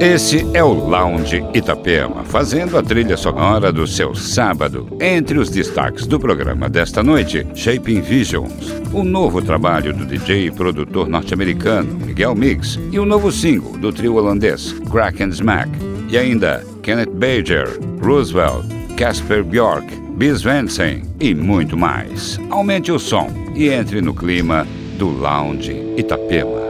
Esse é o Lounge Itapema, fazendo a trilha sonora do seu sábado. Entre os destaques do programa desta noite, Shaping Visions, o novo trabalho do DJ e produtor norte-americano Miguel Mix e o novo single do trio holandês Crack and Smack. E ainda Kenneth Bager, Roosevelt, Casper Bjork, Bis Vensen e muito mais. Aumente o som e entre no clima do Lounge Itapema.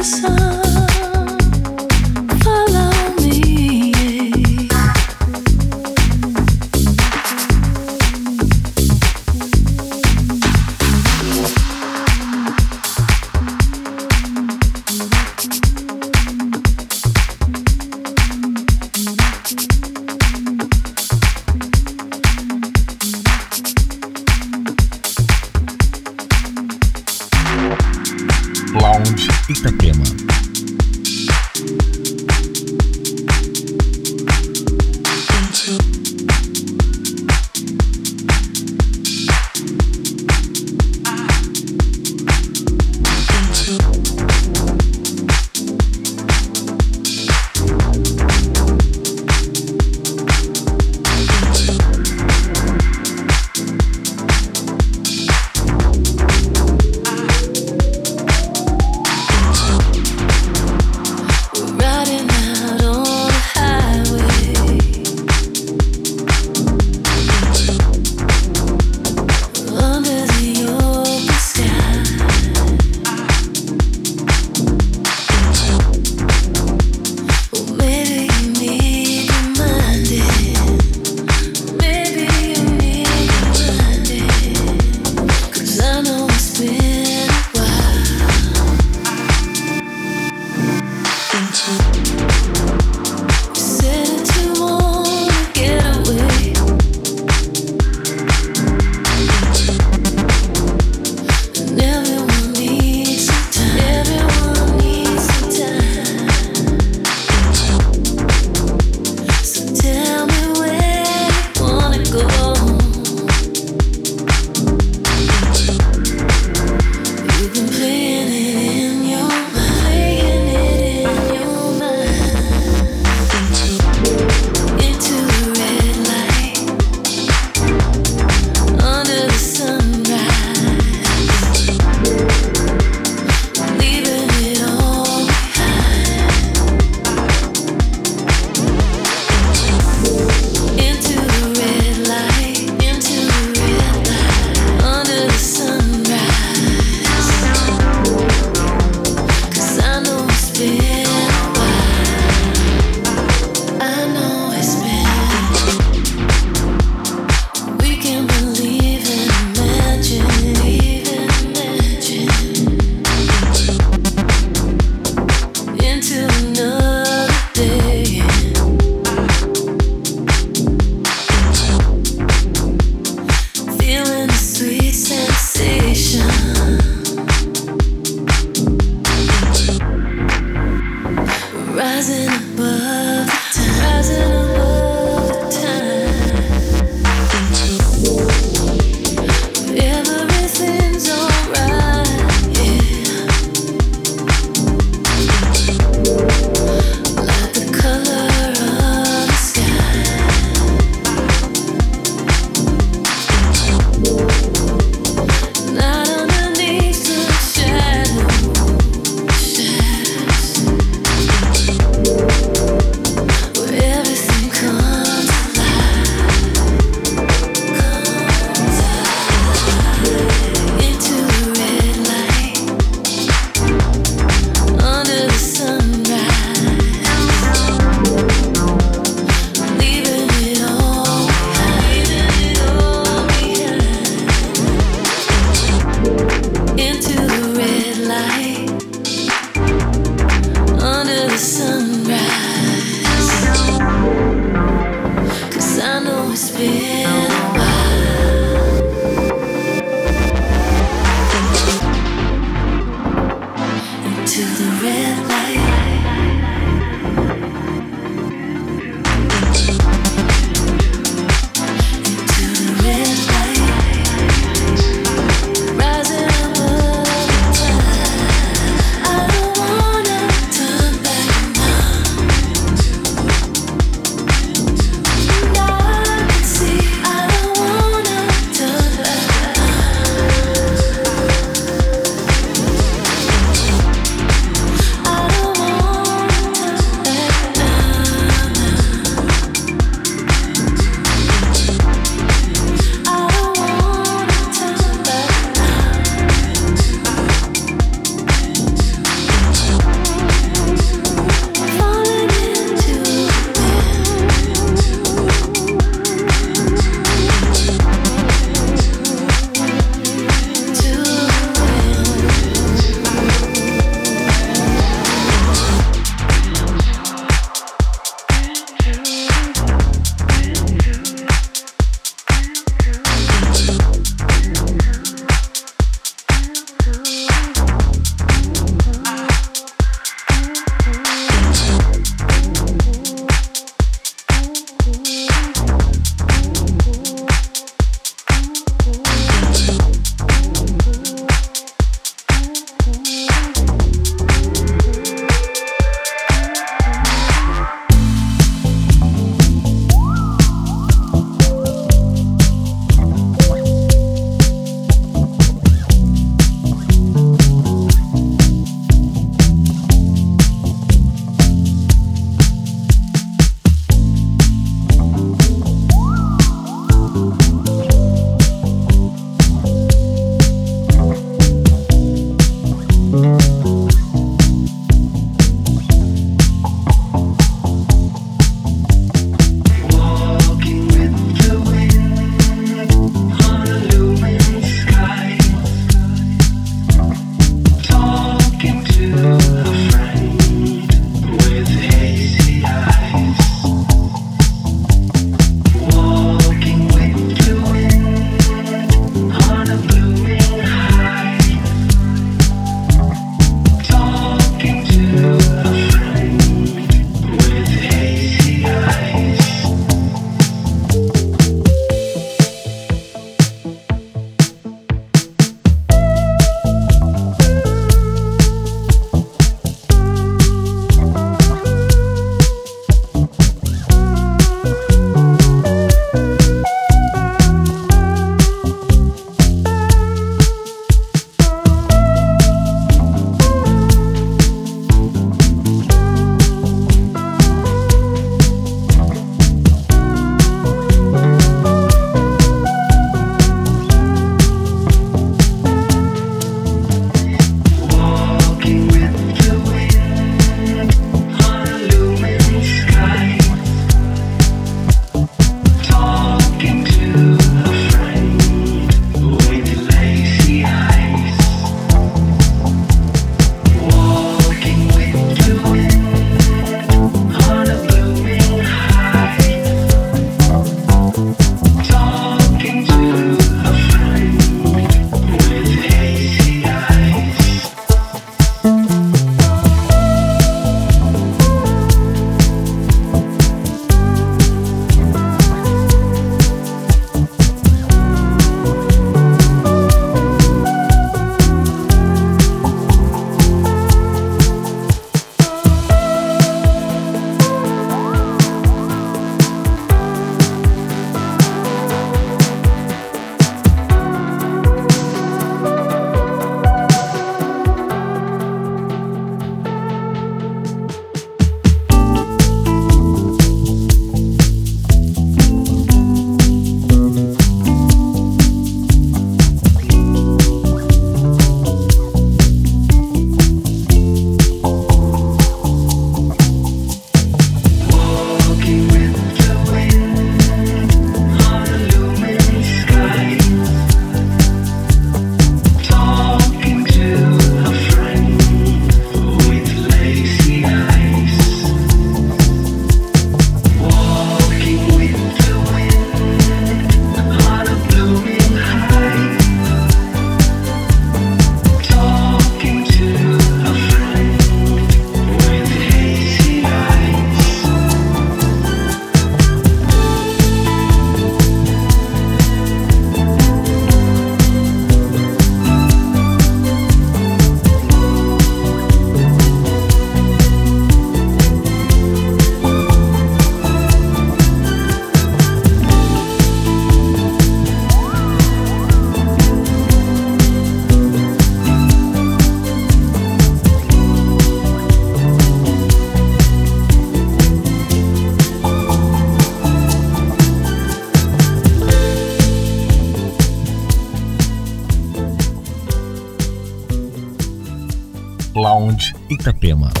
Itapema.